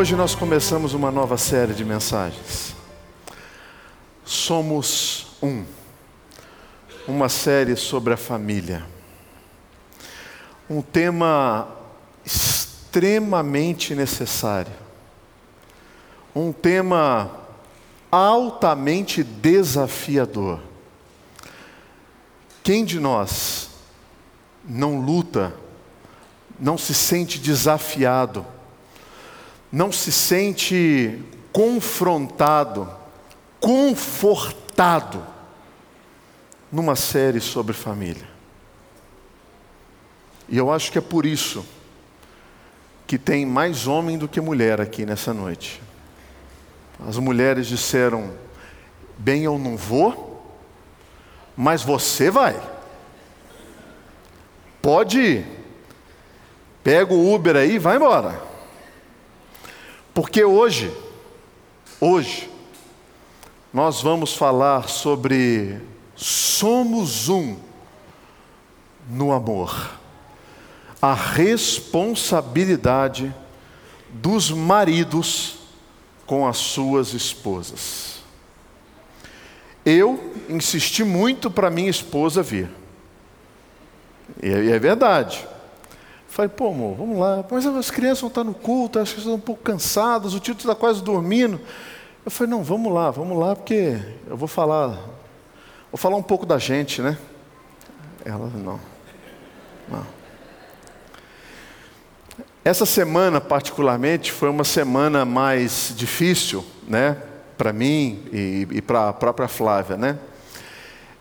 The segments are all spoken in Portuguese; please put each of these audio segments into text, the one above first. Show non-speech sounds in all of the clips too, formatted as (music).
Hoje nós começamos uma nova série de mensagens. Somos um. Uma série sobre a família. Um tema extremamente necessário. Um tema altamente desafiador. Quem de nós não luta, não se sente desafiado, não se sente confrontado, confortado numa série sobre família. E eu acho que é por isso que tem mais homem do que mulher aqui nessa noite. As mulheres disseram: bem, eu não vou, mas você vai. Pode ir. Pega o Uber aí e vai embora. Porque hoje, hoje, nós vamos falar sobre somos um no amor. A responsabilidade dos maridos com as suas esposas. Eu insisti muito para minha esposa vir. E é, é verdade. Falei, pô, amor, vamos lá. Mas as crianças vão estar no culto, acho que estão um pouco cansadas, o tio está quase dormindo. Eu falei, não, vamos lá, vamos lá, porque eu vou falar, vou falar um pouco da gente, né? Ela, não. Não. Essa semana, particularmente, foi uma semana mais difícil, né? Para mim e, e para a própria Flávia, né?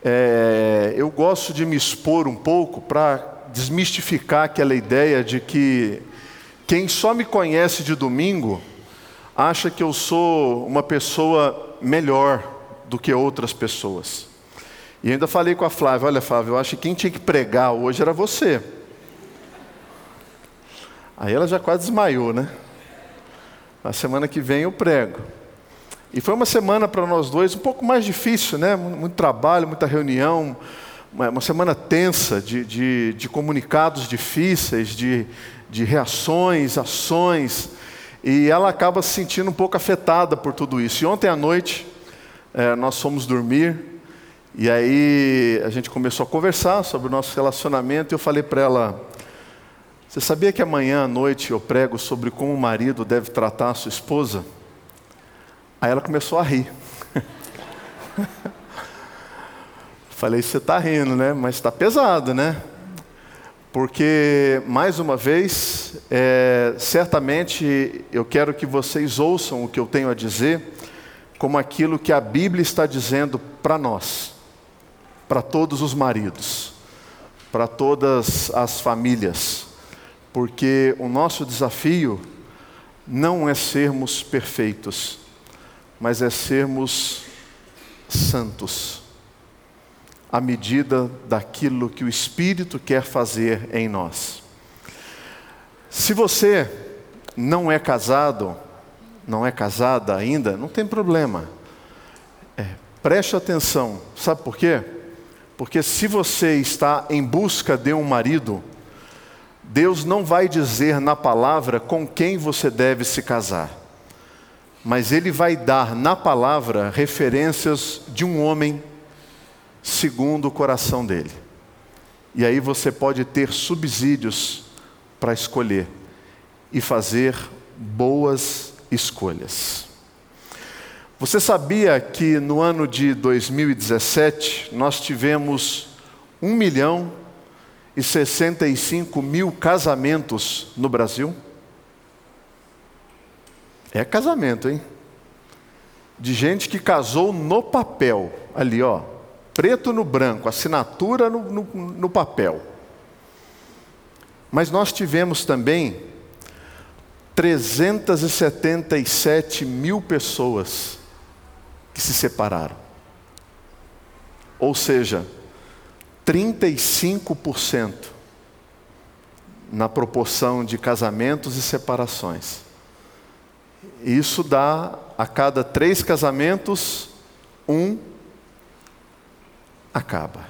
É, eu gosto de me expor um pouco para desmistificar aquela ideia de que quem só me conhece de domingo acha que eu sou uma pessoa melhor do que outras pessoas. E ainda falei com a Flávia: olha, Flávia, eu acho que quem tinha que pregar hoje era você. Aí ela já quase desmaiou, né? Na semana que vem eu prego. E foi uma semana para nós dois um pouco mais difícil, né? Muito trabalho, muita reunião, uma semana tensa de, de, de comunicados difíceis, de, de reações, ações, e ela acaba se sentindo um pouco afetada por tudo isso. E ontem à noite, é, nós fomos dormir, e aí a gente começou a conversar sobre o nosso relacionamento, e eu falei para ela: Você sabia que amanhã à noite eu prego sobre como o marido deve tratar a sua esposa? Aí ela começou a rir. (laughs) Falei, você está rindo, né? Mas está pesado, né? Porque, mais uma vez, é, certamente eu quero que vocês ouçam o que eu tenho a dizer, como aquilo que a Bíblia está dizendo para nós, para todos os maridos, para todas as famílias, porque o nosso desafio não é sermos perfeitos, mas é sermos santos à medida daquilo que o Espírito quer fazer em nós. Se você não é casado, não é casada ainda, não tem problema. É, preste atenção, sabe por quê? Porque se você está em busca de um marido, Deus não vai dizer na palavra com quem você deve se casar, mas Ele vai dar na palavra referências de um homem segundo o coração dele. E aí você pode ter subsídios para escolher e fazer boas escolhas. Você sabia que no ano de 2017 nós tivemos 1 milhão e 65 mil casamentos no Brasil? É casamento, hein? De gente que casou no papel, ali ó, preto no branco, assinatura no, no, no papel. Mas nós tivemos também 377 mil pessoas que se separaram. Ou seja, 35% na proporção de casamentos e separações. Isso dá a cada três casamentos, um acaba.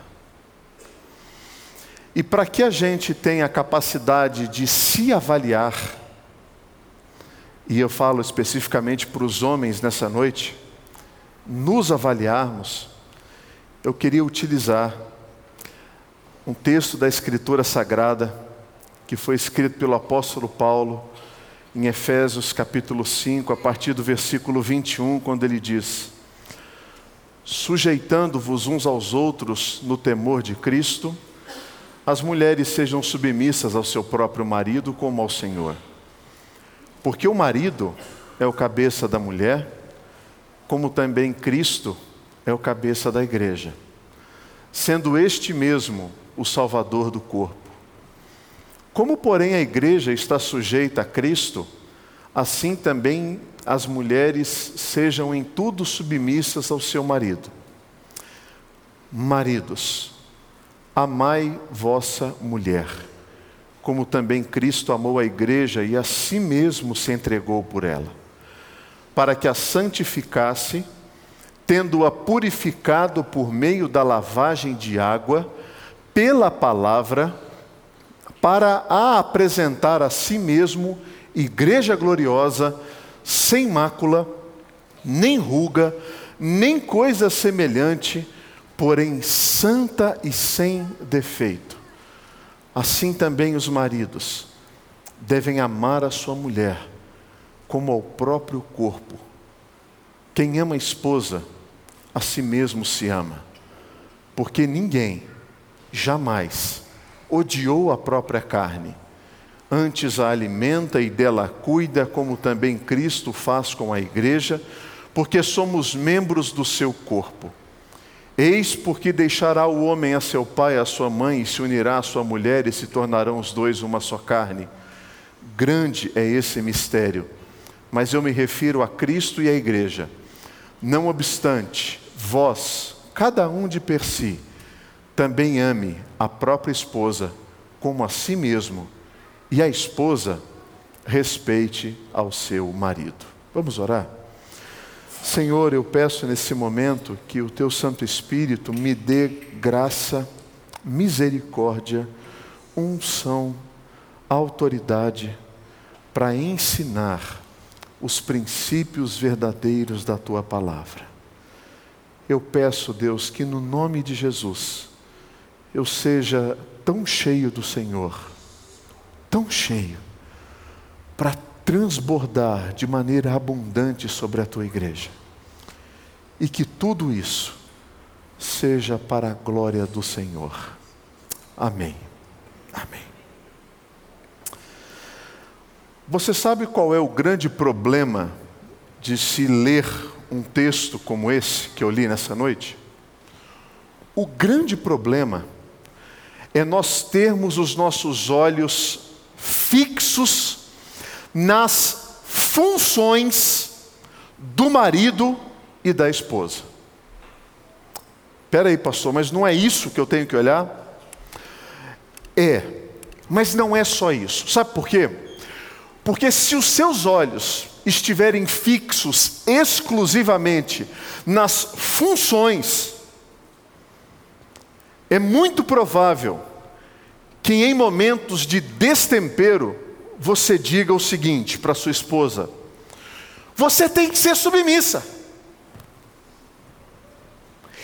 E para que a gente tenha a capacidade de se avaliar e eu falo especificamente para os homens nessa noite, nos avaliarmos, eu queria utilizar um texto da Escritura Sagrada que foi escrito pelo apóstolo Paulo em Efésios capítulo 5, a partir do versículo 21, quando ele diz: Sujeitando-vos uns aos outros no temor de Cristo, as mulheres sejam submissas ao seu próprio marido como ao Senhor. Porque o marido é o cabeça da mulher, como também Cristo é o cabeça da igreja, sendo este mesmo o Salvador do corpo. Como, porém, a igreja está sujeita a Cristo, assim também as mulheres sejam em tudo submissas ao seu marido. Maridos, amai vossa mulher, como também Cristo amou a igreja e a si mesmo se entregou por ela, para que a santificasse, tendo-a purificado por meio da lavagem de água, pela palavra, para a apresentar a si mesmo igreja gloriosa, sem mácula, nem ruga, nem coisa semelhante, porém santa e sem defeito. Assim também os maridos devem amar a sua mulher como ao próprio corpo. Quem ama a esposa, a si mesmo se ama, porque ninguém jamais odiou a própria carne, antes a alimenta e dela cuida, como também Cristo faz com a igreja, porque somos membros do seu corpo. Eis porque deixará o homem a seu pai e a sua mãe, e se unirá à sua mulher, e se tornarão os dois uma só carne. Grande é esse mistério, mas eu me refiro a Cristo e à igreja. Não obstante, vós, cada um de per si, também ame a própria esposa como a si mesmo, e a esposa respeite ao seu marido. Vamos orar? Senhor, eu peço nesse momento que o teu Santo Espírito me dê graça, misericórdia, unção, autoridade para ensinar os princípios verdadeiros da tua palavra. Eu peço, Deus, que no nome de Jesus, eu seja tão cheio do Senhor, tão cheio, para transbordar de maneira abundante sobre a tua igreja. E que tudo isso seja para a glória do Senhor. Amém. Amém. Você sabe qual é o grande problema de se ler um texto como esse que eu li nessa noite? O grande problema é nós termos os nossos olhos fixos nas funções do marido e da esposa. Espera aí, pastor, mas não é isso que eu tenho que olhar? É, mas não é só isso. Sabe por quê? Porque se os seus olhos estiverem fixos exclusivamente nas funções é muito provável que em momentos de destempero você diga o seguinte para sua esposa: você tem que ser submissa.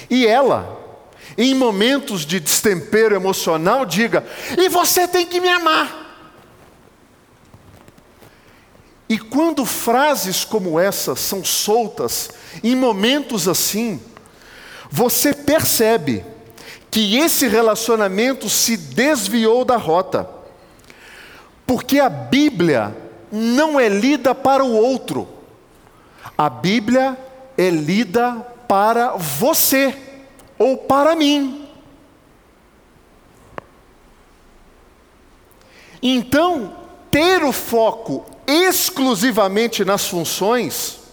E ela, em momentos de destempero emocional, diga: e você tem que me amar. E quando frases como essas são soltas, em momentos assim, você percebe que esse relacionamento se desviou da rota. Porque a Bíblia não é lida para o outro, a Bíblia é lida para você ou para mim. Então, ter o foco exclusivamente nas funções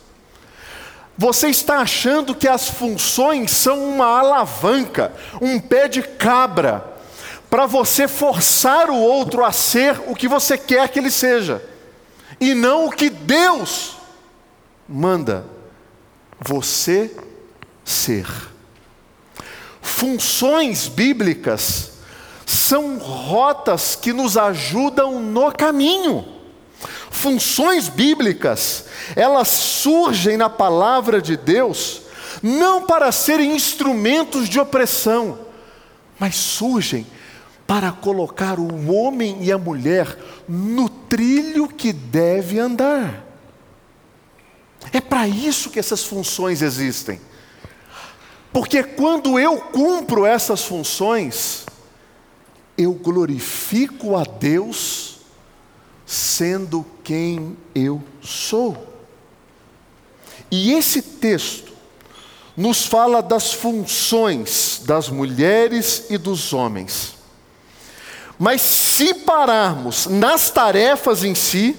você está achando que as funções são uma alavanca, um pé de cabra, para você forçar o outro a ser o que você quer que ele seja, e não o que Deus manda você ser. Funções bíblicas são rotas que nos ajudam no caminho funções bíblicas, elas surgem na palavra de Deus não para serem instrumentos de opressão, mas surgem para colocar o homem e a mulher no trilho que deve andar. É para isso que essas funções existem. Porque quando eu cumpro essas funções, eu glorifico a Deus sendo quem eu sou. E esse texto nos fala das funções das mulheres e dos homens. Mas se pararmos nas tarefas em si,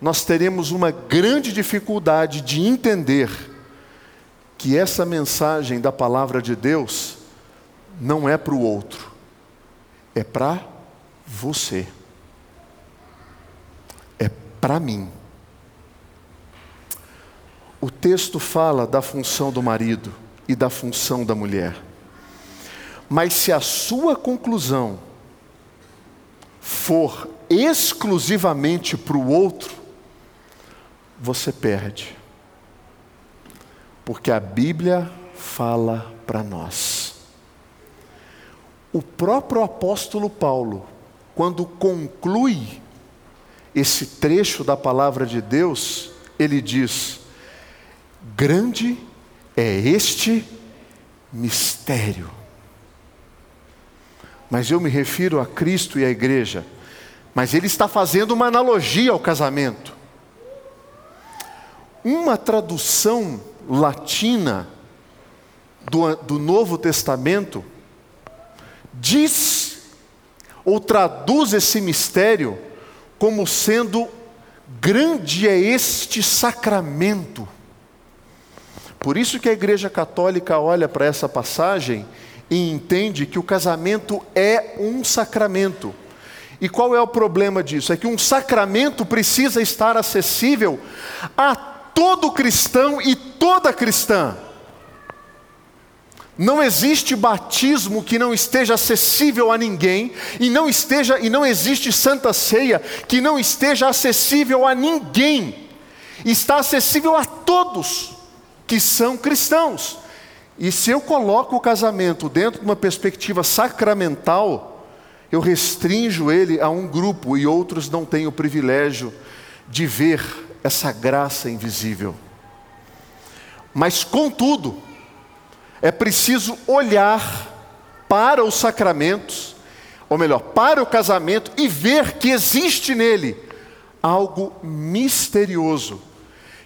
nós teremos uma grande dificuldade de entender que essa mensagem da palavra de Deus não é para o outro, é para você, para mim. O texto fala da função do marido e da função da mulher. Mas se a sua conclusão for exclusivamente para o outro, você perde. Porque a Bíblia fala para nós. O próprio apóstolo Paulo, quando conclui esse trecho da palavra de Deus, ele diz: Grande é este mistério. Mas eu me refiro a Cristo e à igreja. Mas ele está fazendo uma analogia ao casamento. Uma tradução latina do, do Novo Testamento diz ou traduz esse mistério como sendo grande é este sacramento. Por isso que a Igreja Católica olha para essa passagem e entende que o casamento é um sacramento. E qual é o problema disso? É que um sacramento precisa estar acessível a todo cristão e toda cristã. Não existe batismo que não esteja acessível a ninguém, e não esteja e não existe santa ceia que não esteja acessível a ninguém. Está acessível a todos que são cristãos. E se eu coloco o casamento dentro de uma perspectiva sacramental, eu restringo ele a um grupo e outros não têm o privilégio de ver essa graça invisível. Mas, contudo, é preciso olhar para os sacramentos, ou melhor, para o casamento e ver que existe nele algo misterioso,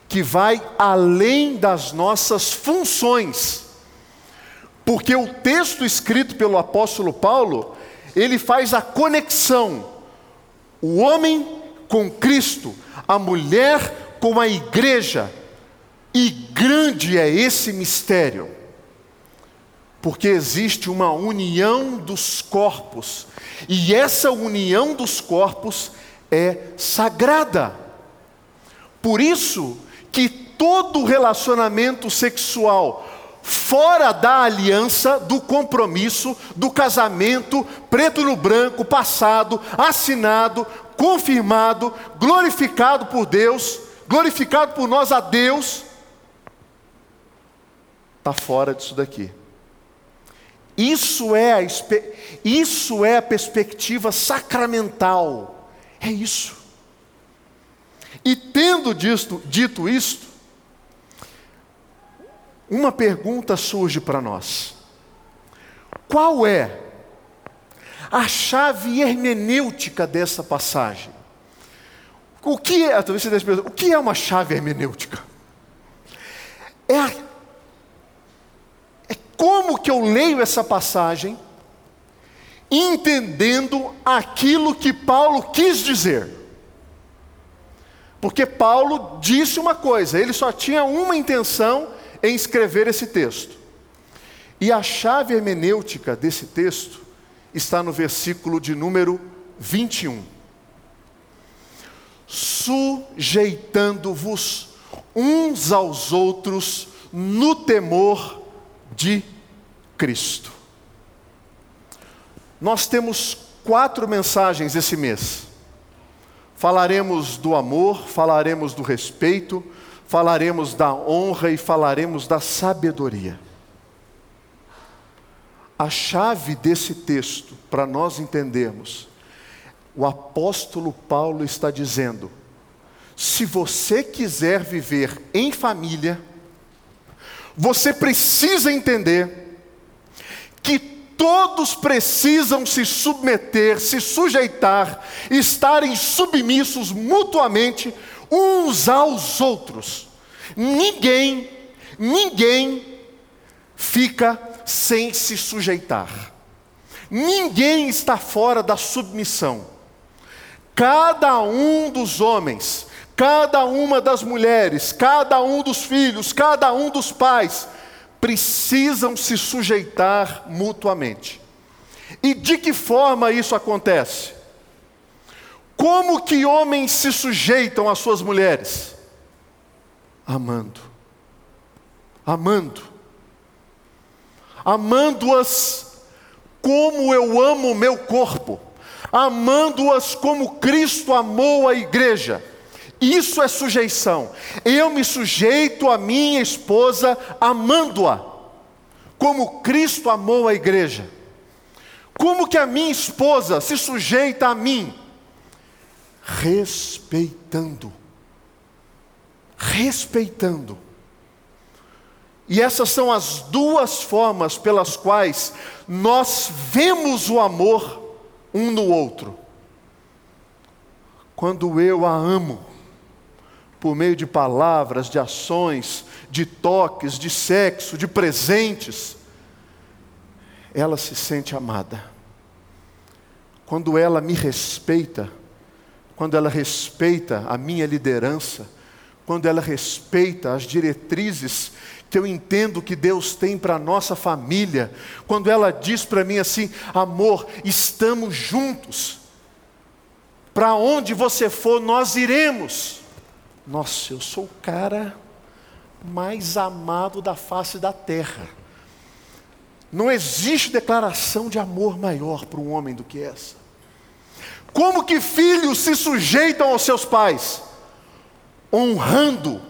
que vai além das nossas funções. Porque o texto escrito pelo apóstolo Paulo, ele faz a conexão, o homem com Cristo, a mulher com a igreja. E grande é esse mistério, porque existe uma união dos corpos, e essa união dos corpos é sagrada. Por isso que todo relacionamento sexual fora da aliança, do compromisso, do casamento, preto no branco, passado, assinado, confirmado, glorificado por Deus, glorificado por nós a Deus, está fora disso daqui. Isso é, a, isso é a perspectiva sacramental. É isso. E tendo dito, dito isto, uma pergunta surge para nós: qual é a chave hermenêutica dessa passagem. O que é, talvez você o que é uma chave hermenêutica? É como que eu leio essa passagem, entendendo aquilo que Paulo quis dizer. Porque Paulo disse uma coisa, ele só tinha uma intenção em escrever esse texto. E a chave hermenêutica desse texto está no versículo de número 21. Sujeitando-vos uns aos outros no temor de Cristo. Nós temos quatro mensagens esse mês. Falaremos do amor, falaremos do respeito, falaremos da honra e falaremos da sabedoria. A chave desse texto, para nós entendermos, o apóstolo Paulo está dizendo: se você quiser viver em família, você precisa entender que todos precisam se submeter, se sujeitar, estarem submissos mutuamente uns aos outros. Ninguém, ninguém fica sem se sujeitar. Ninguém está fora da submissão. Cada um dos homens cada uma das mulheres, cada um dos filhos, cada um dos pais, precisam se sujeitar mutuamente. E de que forma isso acontece? Como que homens se sujeitam às suas mulheres? Amando. Amando. Amando-as como eu amo o meu corpo. Amando-as como Cristo amou a igreja isso é sujeição. Eu me sujeito à minha esposa amando-a, como Cristo amou a igreja. Como que a minha esposa se sujeita a mim? Respeitando. Respeitando. E essas são as duas formas pelas quais nós vemos o amor um no outro. Quando eu a amo, por meio de palavras, de ações, de toques, de sexo, de presentes, ela se sente amada. Quando ela me respeita, quando ela respeita a minha liderança, quando ela respeita as diretrizes que eu entendo que Deus tem para a nossa família, quando ela diz para mim assim: amor, estamos juntos, para onde você for, nós iremos. Nossa, eu sou o cara mais amado da face da terra. Não existe declaração de amor maior para um homem do que essa. Como que filhos se sujeitam aos seus pais? Honrando.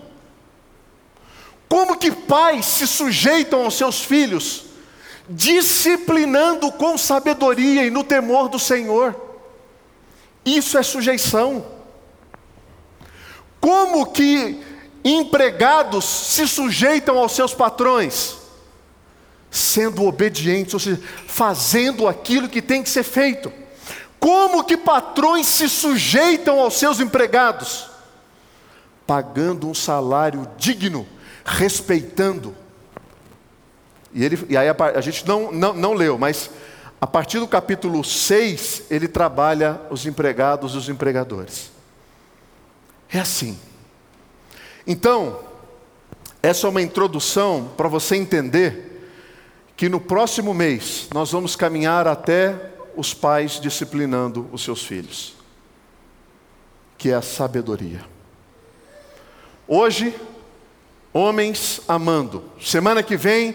Como que pais se sujeitam aos seus filhos? Disciplinando com sabedoria e no temor do Senhor. Isso é sujeição. Como que empregados se sujeitam aos seus patrões? Sendo obedientes, ou seja, fazendo aquilo que tem que ser feito. Como que patrões se sujeitam aos seus empregados? Pagando um salário digno, respeitando. E, ele, e aí a, a gente não, não, não leu, mas a partir do capítulo 6, ele trabalha os empregados e os empregadores. É assim. Então, essa é uma introdução para você entender que no próximo mês nós vamos caminhar até os pais disciplinando os seus filhos, que é a sabedoria. Hoje, homens amando. Semana que vem,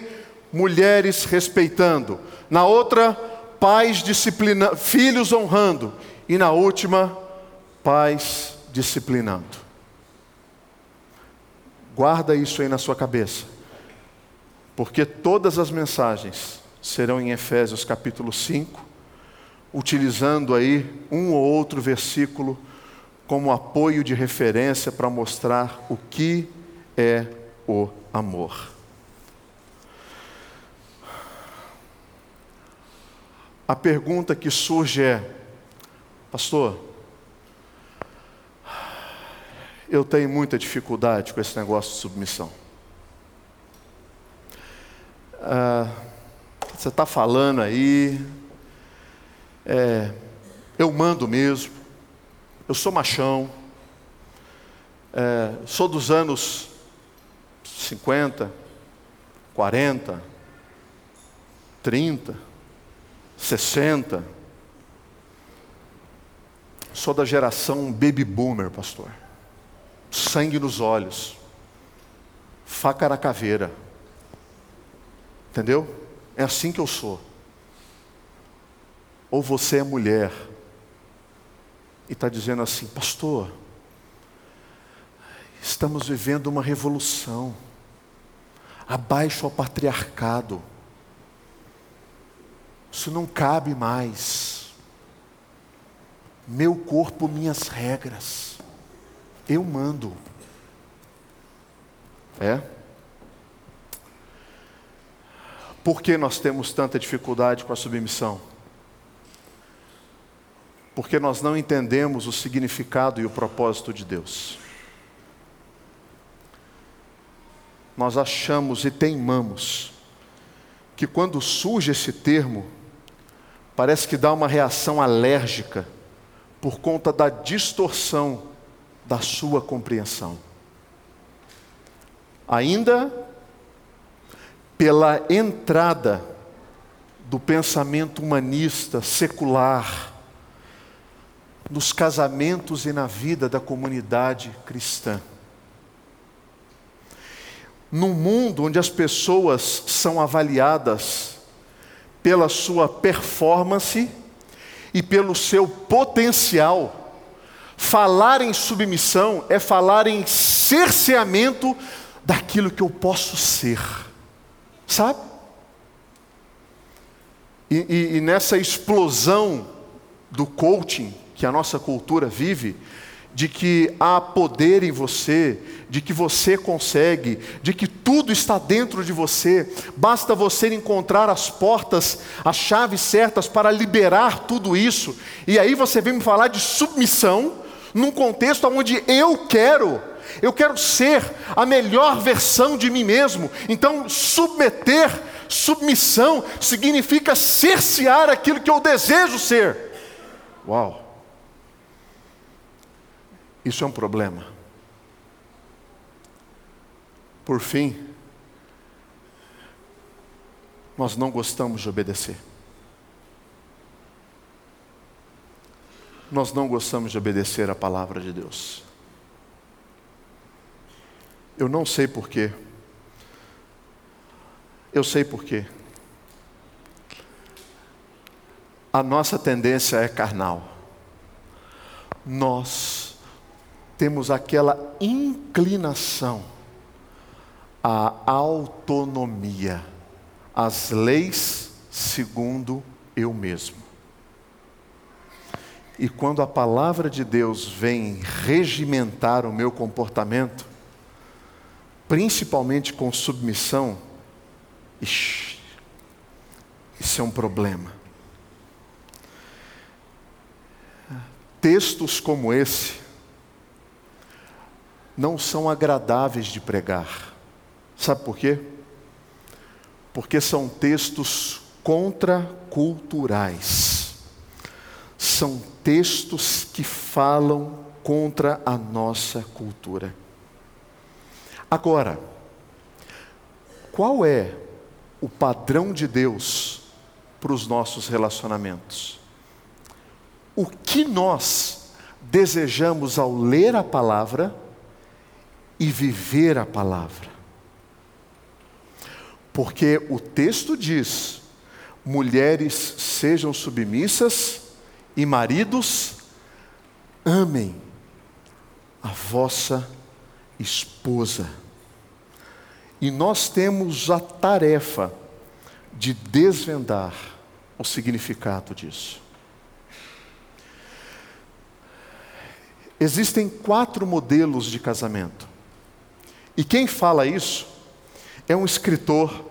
mulheres respeitando. Na outra, pais disciplinando, filhos honrando. E na última, pais disciplinando. Guarda isso aí na sua cabeça. Porque todas as mensagens serão em Efésios capítulo 5, utilizando aí um ou outro versículo como apoio de referência para mostrar o que é o amor. A pergunta que surge é: Pastor, eu tenho muita dificuldade com esse negócio de submissão. Ah, você está falando aí, é, eu mando mesmo, eu sou machão, é, sou dos anos 50, 40, 30, 60, sou da geração baby boomer, pastor sangue nos olhos, faca na caveira. Entendeu? É assim que eu sou. Ou você é mulher, e está dizendo assim: Pastor, estamos vivendo uma revolução, abaixo ao patriarcado, isso não cabe mais. Meu corpo, minhas regras, eu mando. É? Por que nós temos tanta dificuldade com a submissão? Porque nós não entendemos o significado e o propósito de Deus. Nós achamos e teimamos que quando surge esse termo, parece que dá uma reação alérgica por conta da distorção da sua compreensão. Ainda pela entrada do pensamento humanista, secular, nos casamentos e na vida da comunidade cristã. Num mundo onde as pessoas são avaliadas pela sua performance e pelo seu potencial, falar em submissão é falar em cerceamento daquilo que eu posso ser. Sabe? E, e, e nessa explosão do coaching que a nossa cultura vive, de que há poder em você, de que você consegue, de que tudo está dentro de você, basta você encontrar as portas, as chaves certas para liberar tudo isso, e aí você vem me falar de submissão, num contexto onde eu quero eu quero ser a melhor versão de mim mesmo. Então, submeter, submissão, significa cercear aquilo que eu desejo ser. Uau! Isso é um problema. Por fim, nós não gostamos de obedecer. Nós não gostamos de obedecer a palavra de Deus. Eu não sei porquê. Eu sei porquê. A nossa tendência é carnal. Nós temos aquela inclinação à autonomia, às leis segundo eu mesmo. E quando a palavra de Deus vem regimentar o meu comportamento, principalmente com submissão, ixi, isso é um problema. Textos como esse não são agradáveis de pregar. Sabe por quê? Porque são textos contraculturais. São textos que falam contra a nossa cultura. Agora, qual é o padrão de Deus para os nossos relacionamentos? O que nós desejamos ao ler a palavra e viver a palavra? Porque o texto diz: mulheres sejam submissas e maridos amem a vossa esposa. E nós temos a tarefa de desvendar o significado disso. Existem quatro modelos de casamento. E quem fala isso é um escritor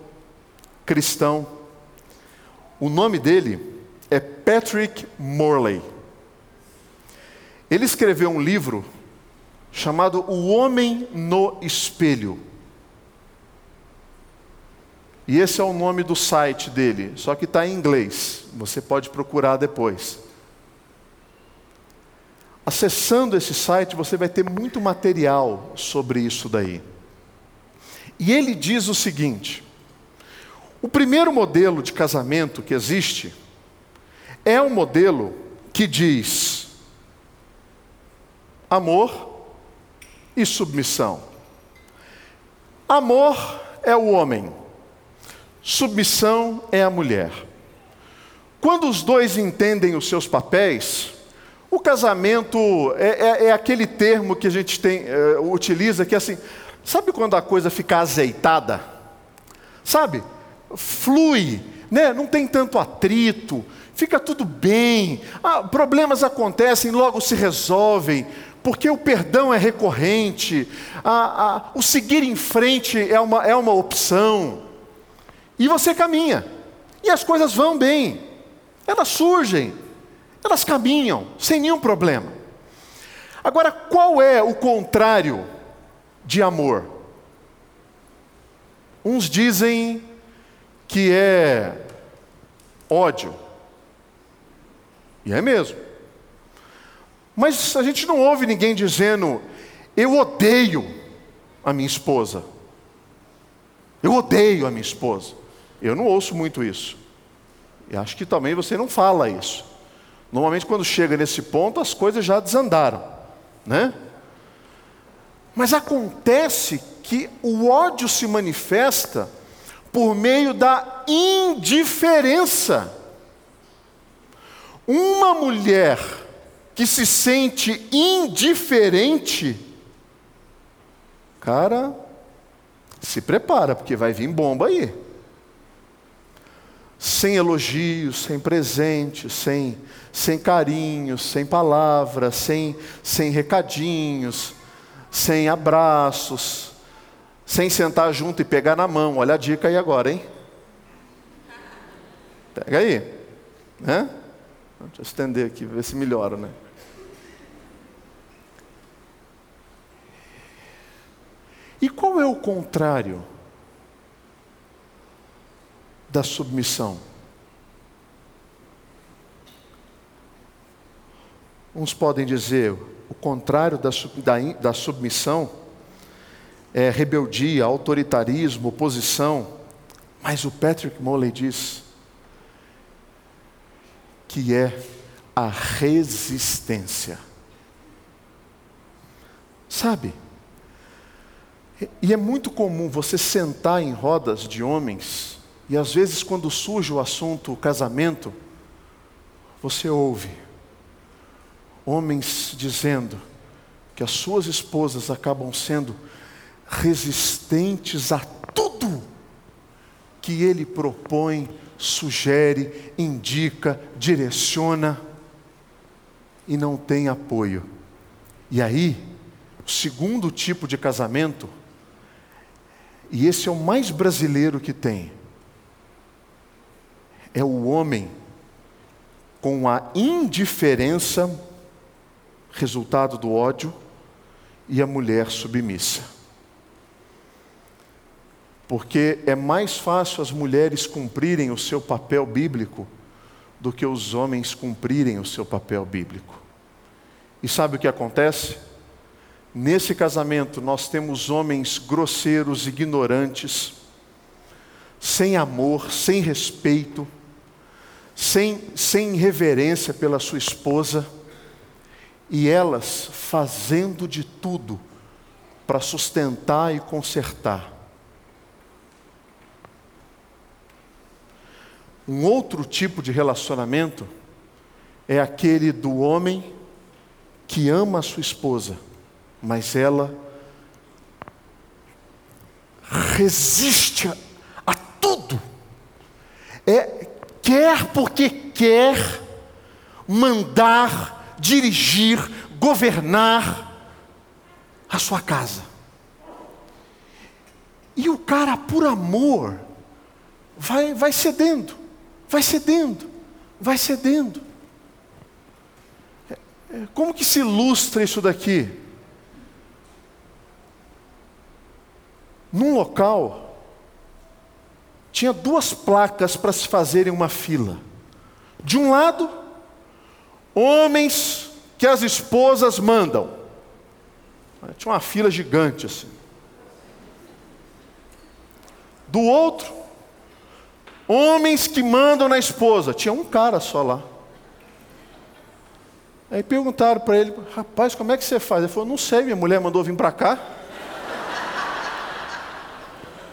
cristão. O nome dele é Patrick Morley. Ele escreveu um livro chamado O Homem no Espelho. E esse é o nome do site dele, só que está em inglês. Você pode procurar depois. Acessando esse site, você vai ter muito material sobre isso daí. E ele diz o seguinte: o primeiro modelo de casamento que existe é um modelo que diz amor e submissão. Amor é o homem. Submissão é a mulher. Quando os dois entendem os seus papéis, O casamento é, é, é aquele termo que a gente tem, é, utiliza que é assim, sabe quando a coisa fica azeitada? Sabe? Flui, né? não tem tanto atrito, fica tudo bem, ah, problemas acontecem, logo se resolvem, porque o perdão é recorrente, a, a, o seguir em frente é uma, é uma opção, e você caminha, e as coisas vão bem, elas surgem, elas caminham sem nenhum problema. Agora, qual é o contrário de amor? Uns dizem que é ódio. E é mesmo. Mas a gente não ouve ninguém dizendo, eu odeio a minha esposa. Eu odeio a minha esposa. Eu não ouço muito isso. E acho que também você não fala isso. Normalmente, quando chega nesse ponto, as coisas já desandaram, né? Mas acontece que o ódio se manifesta por meio da indiferença. Uma mulher que se sente indiferente, cara, se prepara, porque vai vir bomba aí. Sem elogios, sem presentes, sem sem carinho, sem palavras, sem, sem recadinhos, sem abraços, sem sentar junto e pegar na mão. Olha a dica aí agora, hein? Pega aí. Né? Deixa eu estender aqui, ver se melhora, né? E qual é o contrário da submissão? Uns podem dizer o contrário da, da, da submissão é rebeldia, autoritarismo, oposição, mas o Patrick Moley diz que é a resistência. Sabe? E é muito comum você sentar em rodas de homens, e às vezes, quando surge o assunto casamento, você ouve homens dizendo que as suas esposas acabam sendo resistentes a tudo que ele propõe, sugere, indica, direciona e não tem apoio. E aí, o segundo tipo de casamento, e esse é o mais brasileiro que tem, é o homem com a indiferença resultado do ódio, e a mulher submissa. Porque é mais fácil as mulheres cumprirem o seu papel bíblico do que os homens cumprirem o seu papel bíblico. E sabe o que acontece? Nesse casamento nós temos homens grosseiros, ignorantes, sem amor, sem respeito, sem, sem reverência pela sua esposa e elas fazendo de tudo para sustentar e consertar. Um outro tipo de relacionamento é aquele do homem que ama a sua esposa, mas ela resiste a, tudo. É quer porque quer mandar dirigir, governar a sua casa. E o cara, por amor, vai, vai cedendo, vai cedendo, vai cedendo. É, é, como que se ilustra isso daqui? Num local, tinha duas placas para se fazerem uma fila. De um lado, Homens que as esposas mandam. Tinha uma fila gigante assim. Do outro, homens que mandam na esposa. Tinha um cara só lá. Aí perguntaram para ele, rapaz, como é que você faz? Ele falou, não sei, minha mulher mandou vir para cá.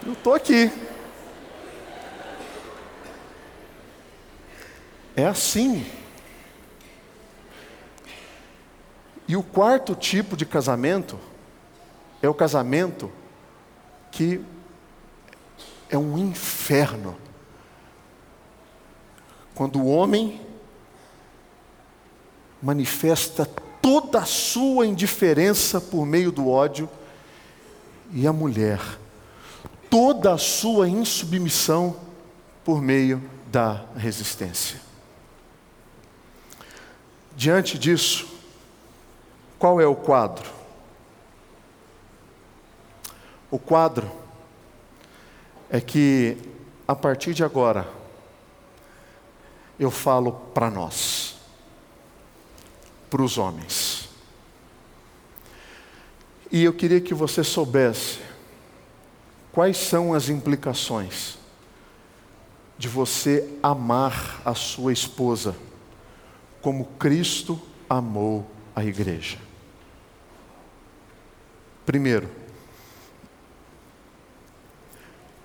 Eu estou aqui. É assim E o quarto tipo de casamento é o casamento que é um inferno. Quando o homem manifesta toda a sua indiferença por meio do ódio e a mulher toda a sua insubmissão por meio da resistência. Diante disso, qual é o quadro? O quadro é que, a partir de agora, eu falo para nós, para os homens. E eu queria que você soubesse quais são as implicações de você amar a sua esposa como Cristo amou a igreja. Primeiro,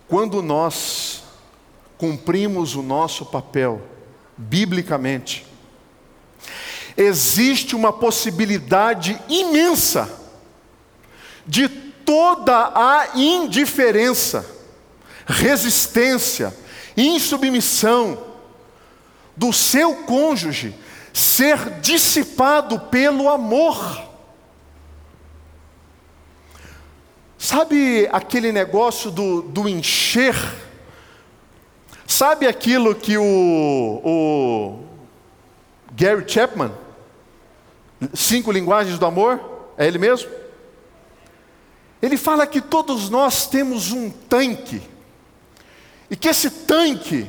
quando nós cumprimos o nosso papel biblicamente, existe uma possibilidade imensa de toda a indiferença, resistência, insubmissão do seu cônjuge ser dissipado pelo amor. Sabe aquele negócio do, do encher? Sabe aquilo que o, o Gary Chapman, Cinco Linguagens do Amor, é ele mesmo? Ele fala que todos nós temos um tanque, e que esse tanque,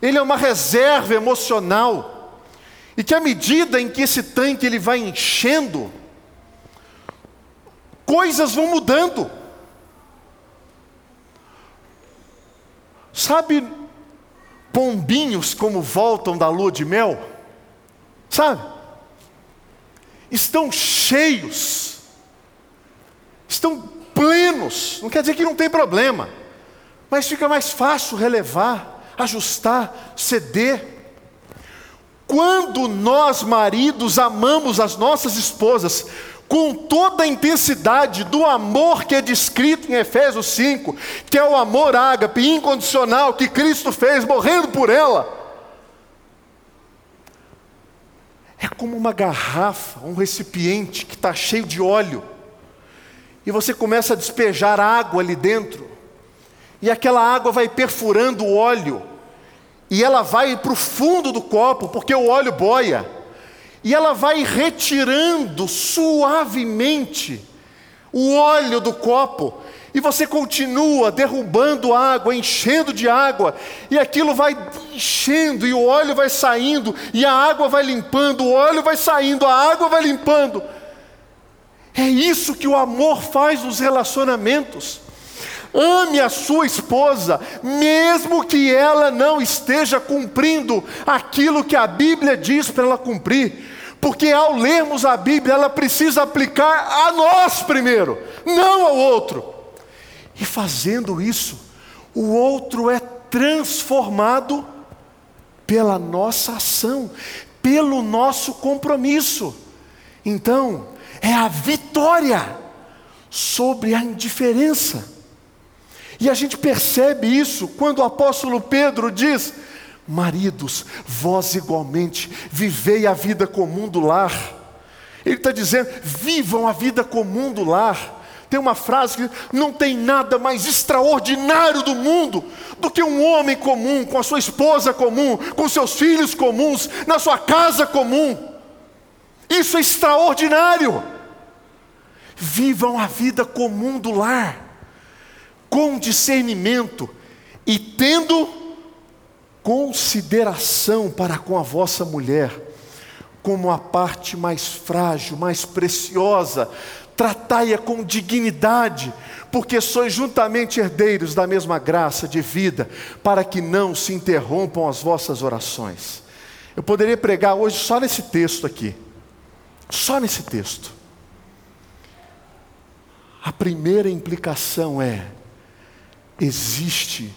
ele é uma reserva emocional, e que à medida em que esse tanque ele vai enchendo, coisas vão mudando. Sabe pombinhos como voltam da lua de mel? Sabe? Estão cheios, estão plenos, não quer dizer que não tem problema, mas fica mais fácil relevar, ajustar, ceder. Quando nós, maridos, amamos as nossas esposas com toda a intensidade do amor que é descrito em Efésios 5, que é o amor ágape, incondicional, que Cristo fez morrendo por ela, é como uma garrafa, um recipiente que está cheio de óleo, e você começa a despejar água ali dentro, e aquela água vai perfurando o óleo, e ela vai para o fundo do copo, porque o óleo boia, e ela vai retirando suavemente o óleo do copo, e você continua derrubando água, enchendo de água, e aquilo vai enchendo, e o óleo vai saindo, e a água vai limpando, o óleo vai saindo, a água vai limpando. É isso que o amor faz nos relacionamentos. Ame a sua esposa, mesmo que ela não esteja cumprindo aquilo que a Bíblia diz para ela cumprir. Porque ao lermos a Bíblia, ela precisa aplicar a nós primeiro, não ao outro. E fazendo isso, o outro é transformado pela nossa ação, pelo nosso compromisso. Então, é a vitória sobre a indiferença. E a gente percebe isso quando o apóstolo Pedro diz: Maridos, vós igualmente vivei a vida comum do lar. Ele está dizendo: vivam a vida comum do lar. Tem uma frase que não tem nada mais extraordinário do mundo do que um homem comum, com a sua esposa comum, com seus filhos comuns, na sua casa comum. Isso é extraordinário. Vivam a vida comum do lar com discernimento e tendo consideração para com a vossa mulher, como a parte mais frágil, mais preciosa, tratai-a com dignidade, porque sois juntamente herdeiros da mesma graça de vida, para que não se interrompam as vossas orações. Eu poderia pregar hoje só nesse texto aqui, só nesse texto. A primeira implicação é: existe,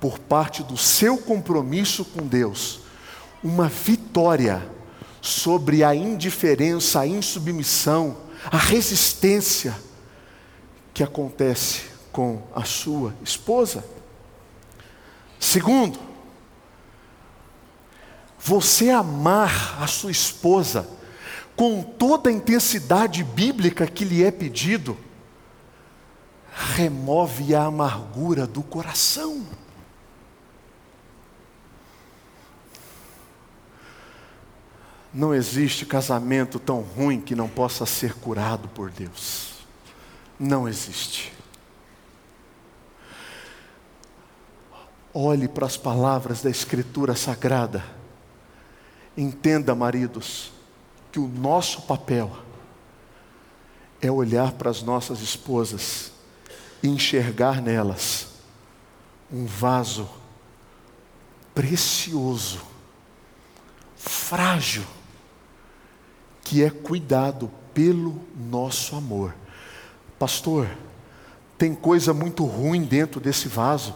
por parte do seu compromisso com Deus, uma vitória sobre a indiferença, a insubmissão, a resistência que acontece com a sua esposa. Segundo, você amar a sua esposa com toda a intensidade bíblica que lhe é pedido, remove a amargura do coração. Não existe casamento tão ruim que não possa ser curado por Deus. Não existe. Olhe para as palavras da Escritura Sagrada. Entenda, maridos, que o nosso papel é olhar para as nossas esposas e enxergar nelas um vaso precioso, frágil, que é cuidado pelo nosso amor. Pastor, tem coisa muito ruim dentro desse vaso,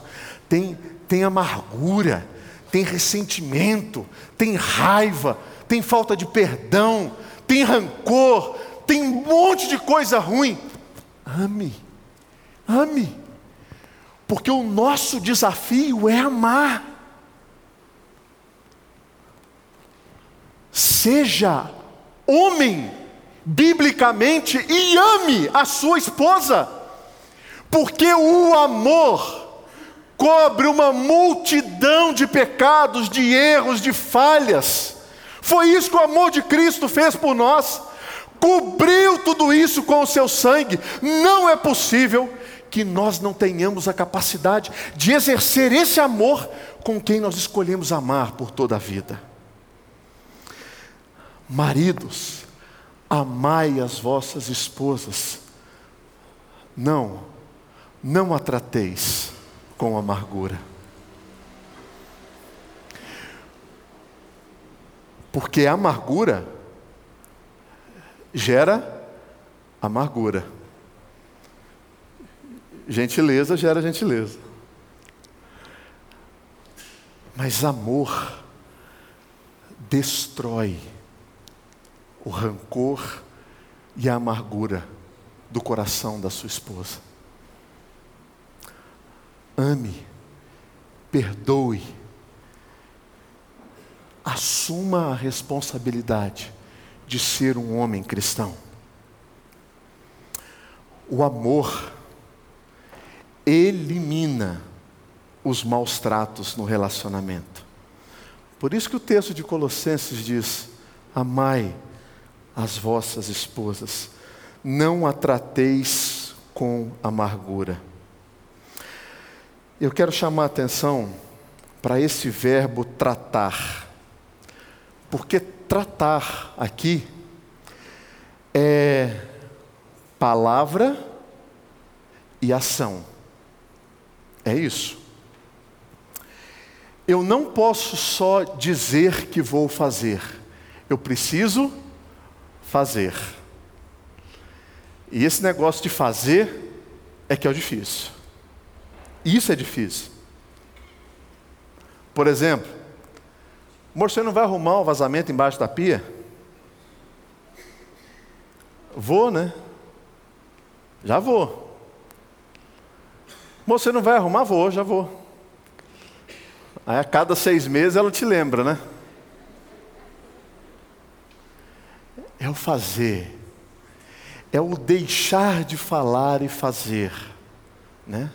tem, tem amargura, tem ressentimento, tem raiva, tem falta de perdão, tem rancor, tem um monte de coisa ruim. Ame, ame, porque o nosso desafio é amar. Seja homem, biblicamente, e ame a sua esposa, porque o amor cobre uma multidão de pecados, de erros, de falhas. Foi isso que o amor de Cristo fez por nós. Cobriu tudo isso com o seu sangue. Não é possível que nós não tenhamos a capacidade de exercer esse amor com quem nós escolhemos amar por toda a vida. Maridos, amai as vossas esposas. Não, não a trateis com amargura. Porque a amargura gera amargura. Gentileza gera gentileza. Mas amor destrói o rancor e a amargura do coração da sua esposa. Ame, perdoe, assuma a responsabilidade de ser um homem cristão. O amor elimina os maus tratos no relacionamento. Por isso que o texto de Colossenses diz: Amai as vossas esposas, não a trateis com amargura. Eu quero chamar a atenção para esse verbo tratar, porque tratar aqui é palavra e ação. É isso. Eu não posso só dizer que vou fazer, eu preciso fazer. E esse negócio de fazer é que é o difícil. Isso é difícil. Por exemplo, você não vai arrumar um vazamento embaixo da pia? Vou, né? Já vou. Você não vai arrumar? Vou, já vou. Aí a cada seis meses ela te lembra, né? É o fazer, é o deixar de falar e fazer, né?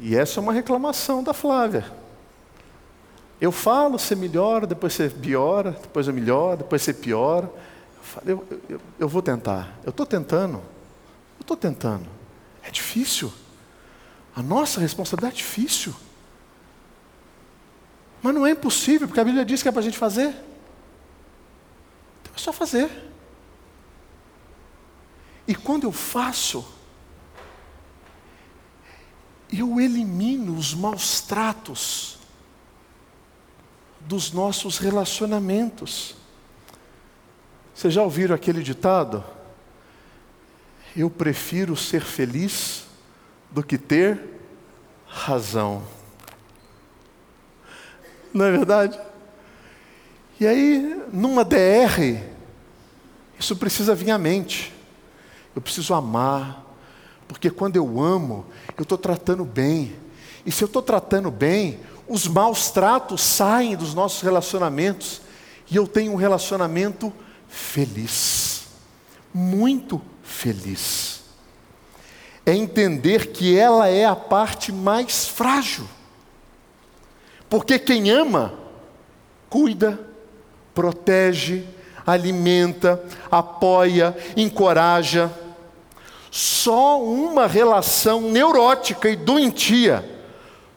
E essa é uma reclamação da Flávia. Eu falo, você melhora, depois você piora, depois eu melhoro, depois você piora. Eu, eu, eu, eu vou tentar, eu estou tentando, eu estou tentando. É difícil. A nossa responsabilidade é difícil. Mas não é impossível, porque a Bíblia diz que é para a gente fazer. É só fazer. E quando eu faço, eu elimino os maus tratos dos nossos relacionamentos. Vocês já ouviram aquele ditado? Eu prefiro ser feliz do que ter razão. Não é verdade? E aí, numa DR, isso precisa vir à mente. Eu preciso amar, porque quando eu amo, eu estou tratando bem. E se eu estou tratando bem, os maus tratos saem dos nossos relacionamentos e eu tenho um relacionamento feliz, muito feliz. É entender que ela é a parte mais frágil, porque quem ama, cuida, protege, alimenta, apoia, encoraja. Só uma relação neurótica e doentia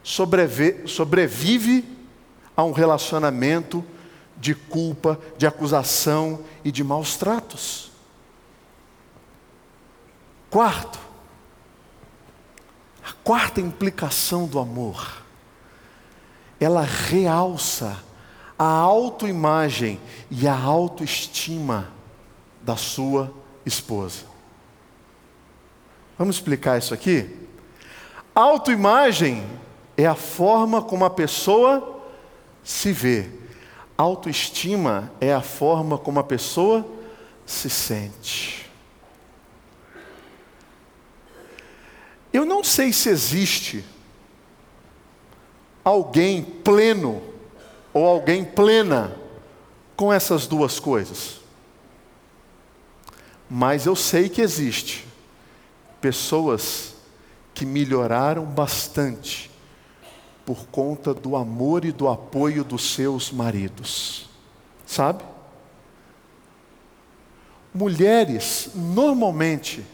sobrevive a um relacionamento de culpa, de acusação e de maus tratos. Quarto, a quarta implicação do amor, ela realça a autoimagem e a autoestima da sua esposa. Vamos explicar isso aqui? Autoimagem é a forma como a pessoa se vê. Autoestima é a forma como a pessoa se sente. Eu não sei se existe alguém pleno ou alguém plena com essas duas coisas. Mas eu sei que existe pessoas que melhoraram bastante por conta do amor e do apoio dos seus maridos. Sabe? Mulheres, normalmente,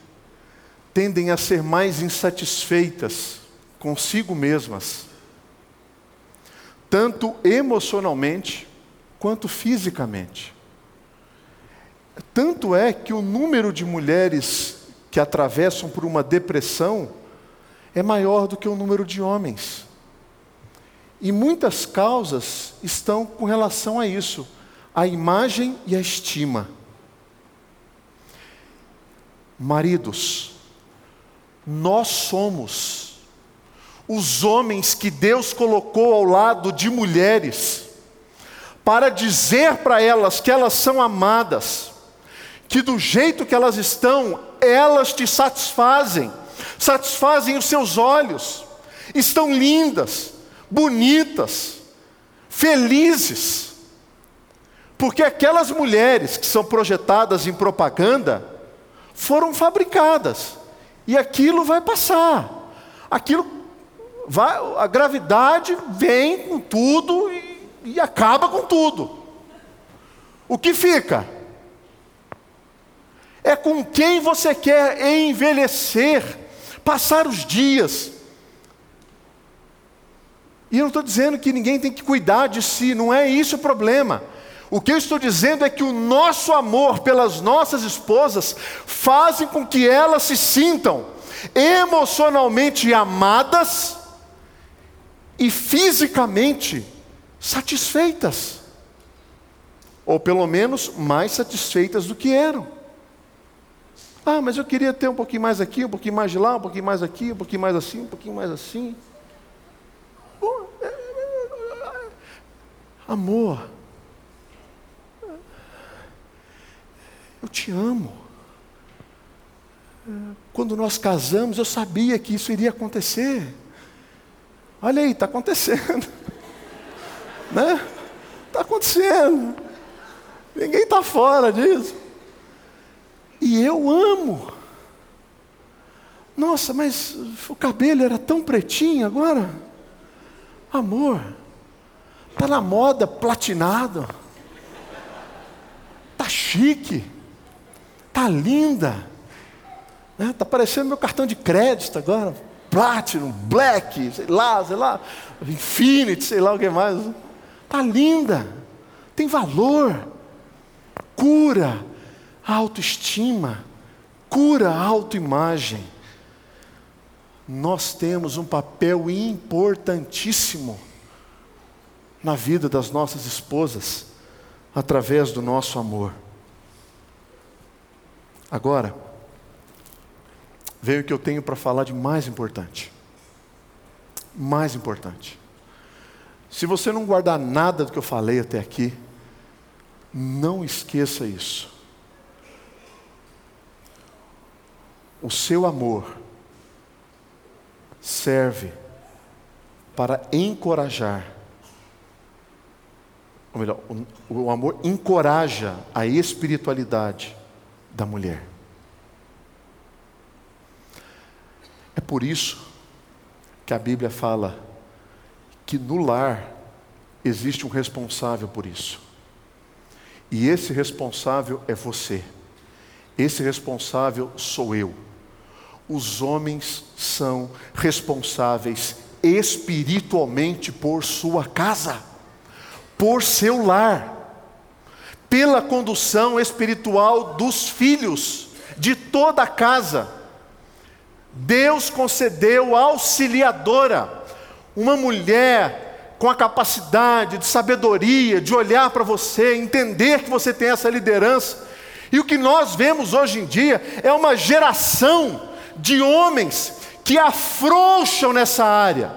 tendem a ser mais insatisfeitas consigo mesmas, tanto emocionalmente quanto fisicamente. Tanto é que o número de mulheres que atravessam por uma depressão é maior do que o número de homens. E muitas causas estão com relação a isso, a imagem e a estima. Maridos, nós somos os homens que Deus colocou ao lado de mulheres, para dizer para elas que elas são amadas, que do jeito que elas estão, elas te satisfazem, satisfazem os seus olhos, estão lindas bonitas, felizes. Porque aquelas mulheres que são projetadas em propaganda foram fabricadas. E aquilo vai passar. Aquilo vai, a gravidade vem com tudo e, e acaba com tudo. O que fica? É com quem você quer envelhecer, passar os dias, e eu não estou dizendo que ninguém tem que cuidar de si, não é isso o problema. O que eu estou dizendo é que o nosso amor pelas nossas esposas fazem com que elas se sintam emocionalmente amadas e fisicamente satisfeitas. Ou pelo menos mais satisfeitas do que eram. Ah, mas eu queria ter um pouquinho mais aqui, um pouquinho mais de lá, um pouquinho mais aqui, um pouquinho mais assim, um pouquinho mais assim. Amor, eu te amo. Quando nós casamos, eu sabia que isso iria acontecer. Olha aí, está acontecendo. (laughs) né? Está acontecendo. Ninguém está fora disso. E eu amo. Nossa, mas o cabelo era tão pretinho agora. Amor, Está na moda, platinado. Está chique. Está linda. Né? Tá parecendo meu cartão de crédito agora. Platinum, Black, sei lá, sei lá, Infinity, sei lá o que mais. Está linda. Tem valor. Cura a autoestima. Cura a autoimagem. Nós temos um papel importantíssimo na vida das nossas esposas através do nosso amor. Agora, veio o que eu tenho para falar de mais importante. Mais importante. Se você não guardar nada do que eu falei até aqui, Não esqueça isso. O seu amor serve para encorajar, ou melhor, o, o amor encoraja a espiritualidade da mulher. É por isso que a Bíblia fala que no lar existe um responsável por isso. E esse responsável é você. Esse responsável sou eu. Os homens são responsáveis espiritualmente por sua casa, por seu lar, pela condução espiritual dos filhos, de toda a casa. Deus concedeu auxiliadora, uma mulher com a capacidade de sabedoria, de olhar para você, entender que você tem essa liderança. E o que nós vemos hoje em dia é uma geração de homens que afrouxam nessa área.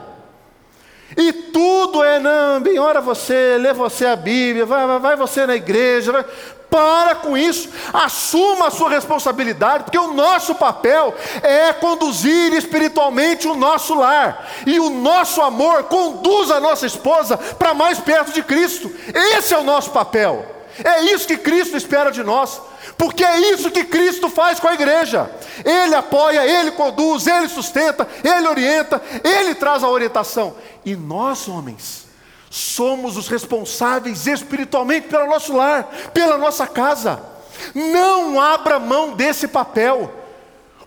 E tudo é, não, bem, ora você, lê você a Bíblia, vai, vai, vai você na igreja. Vai. Para com isso, assuma a sua responsabilidade, porque o nosso papel é conduzir espiritualmente o nosso lar, e o nosso amor conduz a nossa esposa para mais perto de Cristo. Esse é o nosso papel, é isso que Cristo espera de nós. Porque é isso que Cristo faz com a igreja. Ele apoia, ele conduz, ele sustenta, ele orienta, ele traz a orientação. E nós, homens, somos os responsáveis espiritualmente pelo nosso lar, pela nossa casa. Não abra mão desse papel.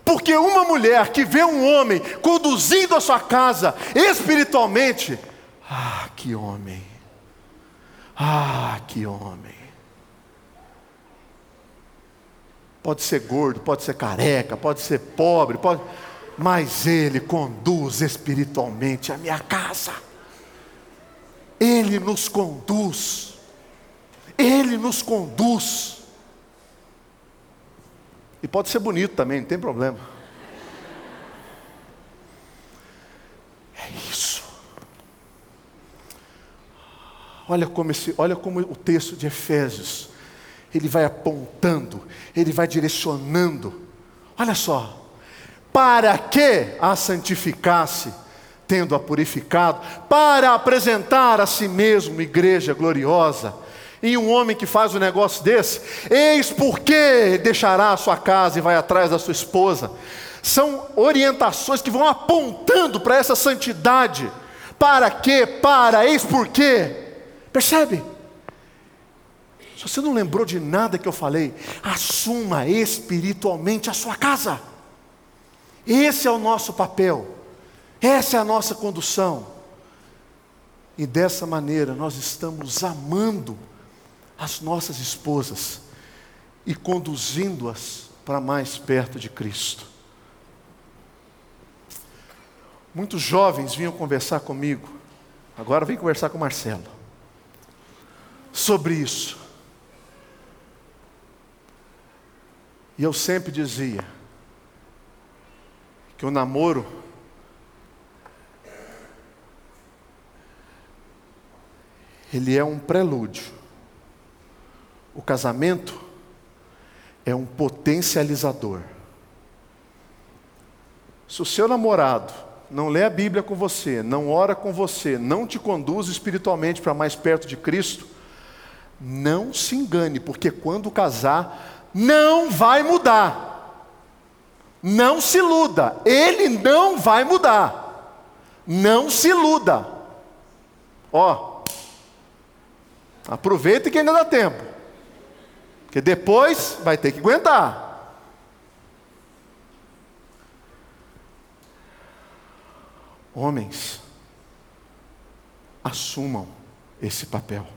Porque uma mulher que vê um homem conduzindo a sua casa espiritualmente, ah, que homem! Ah, que homem! Pode ser gordo, pode ser careca, pode ser pobre, pode... mas Ele conduz espiritualmente a minha casa. Ele nos conduz. Ele nos conduz. E pode ser bonito também, não tem problema. É isso. Olha como, esse, olha como o texto de Efésios ele vai apontando, ele vai direcionando. Olha só, para que a santificasse, tendo-a purificado, para apresentar a si mesmo igreja gloriosa. E um homem que faz um negócio desse, eis porque deixará a sua casa e vai atrás da sua esposa. São orientações que vão apontando para essa santidade. Para quê? Para, eis porque. Percebe? Se você não lembrou de nada que eu falei, assuma espiritualmente a sua casa. Esse é o nosso papel, essa é a nossa condução. E dessa maneira nós estamos amando as nossas esposas e conduzindo-as para mais perto de Cristo. Muitos jovens vinham conversar comigo, agora vem conversar com Marcelo, sobre isso. E eu sempre dizia que o namoro ele é um prelúdio. O casamento é um potencializador. Se o seu namorado não lê a Bíblia com você, não ora com você, não te conduz espiritualmente para mais perto de Cristo, não se engane, porque quando casar, não vai mudar. Não se iluda, ele não vai mudar. Não se iluda. Ó, aproveita que ainda dá tempo, porque depois vai ter que aguentar. Homens, assumam esse papel.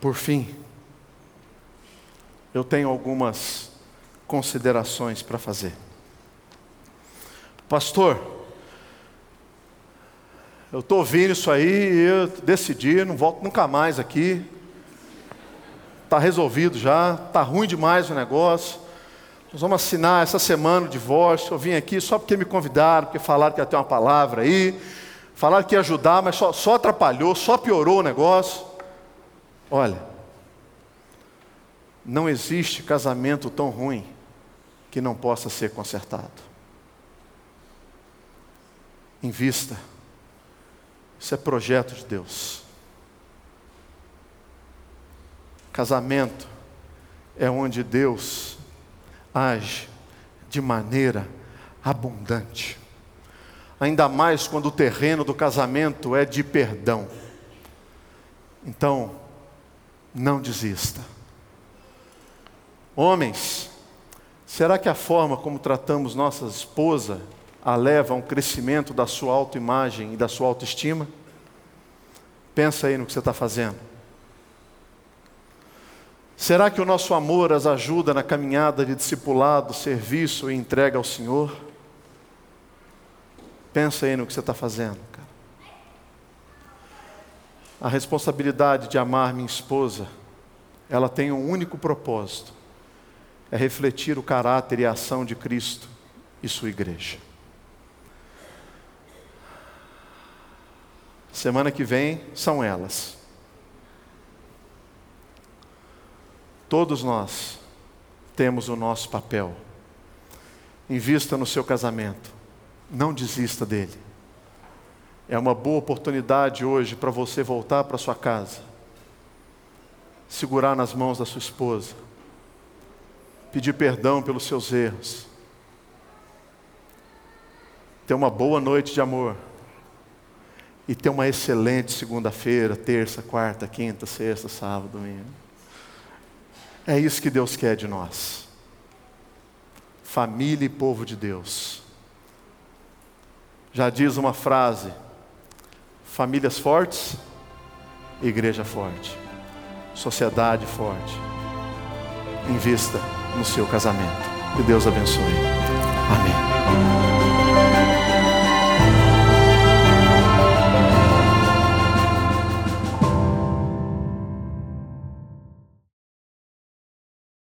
Por fim, eu tenho algumas considerações para fazer. Pastor, eu estou ouvindo isso aí e eu decidi, não volto nunca mais aqui. Está resolvido já, está ruim demais o negócio. Nós vamos assinar essa semana o divórcio. Eu vim aqui só porque me convidaram, porque falaram que ia ter uma palavra aí. Falaram que ia ajudar, mas só, só atrapalhou, só piorou o negócio. Olha, não existe casamento tão ruim que não possa ser consertado. Invista. Isso é projeto de Deus. Casamento é onde Deus age de maneira abundante. Ainda mais quando o terreno do casamento é de perdão. Então, não desista. Homens, será que a forma como tratamos nossa esposa a leva a um crescimento da sua autoimagem e da sua autoestima? Pensa aí no que você está fazendo. Será que o nosso amor as ajuda na caminhada de discipulado, serviço e entrega ao Senhor? Pensa aí no que você está fazendo, cara. A responsabilidade de amar minha esposa, ela tem um único propósito: é refletir o caráter e a ação de Cristo e sua igreja. Semana que vem são elas. Todos nós temos o nosso papel. Invista no seu casamento. Não desista dele. É uma boa oportunidade hoje para você voltar para sua casa, segurar nas mãos da sua esposa, pedir perdão pelos seus erros, ter uma boa noite de amor e ter uma excelente segunda-feira, terça, quarta, quinta, sexta, sábado, domingo. É isso que Deus quer de nós. Família e povo de Deus. Já diz uma frase: famílias fortes, igreja forte, sociedade forte. Invista no seu casamento. Que Deus abençoe. Amém.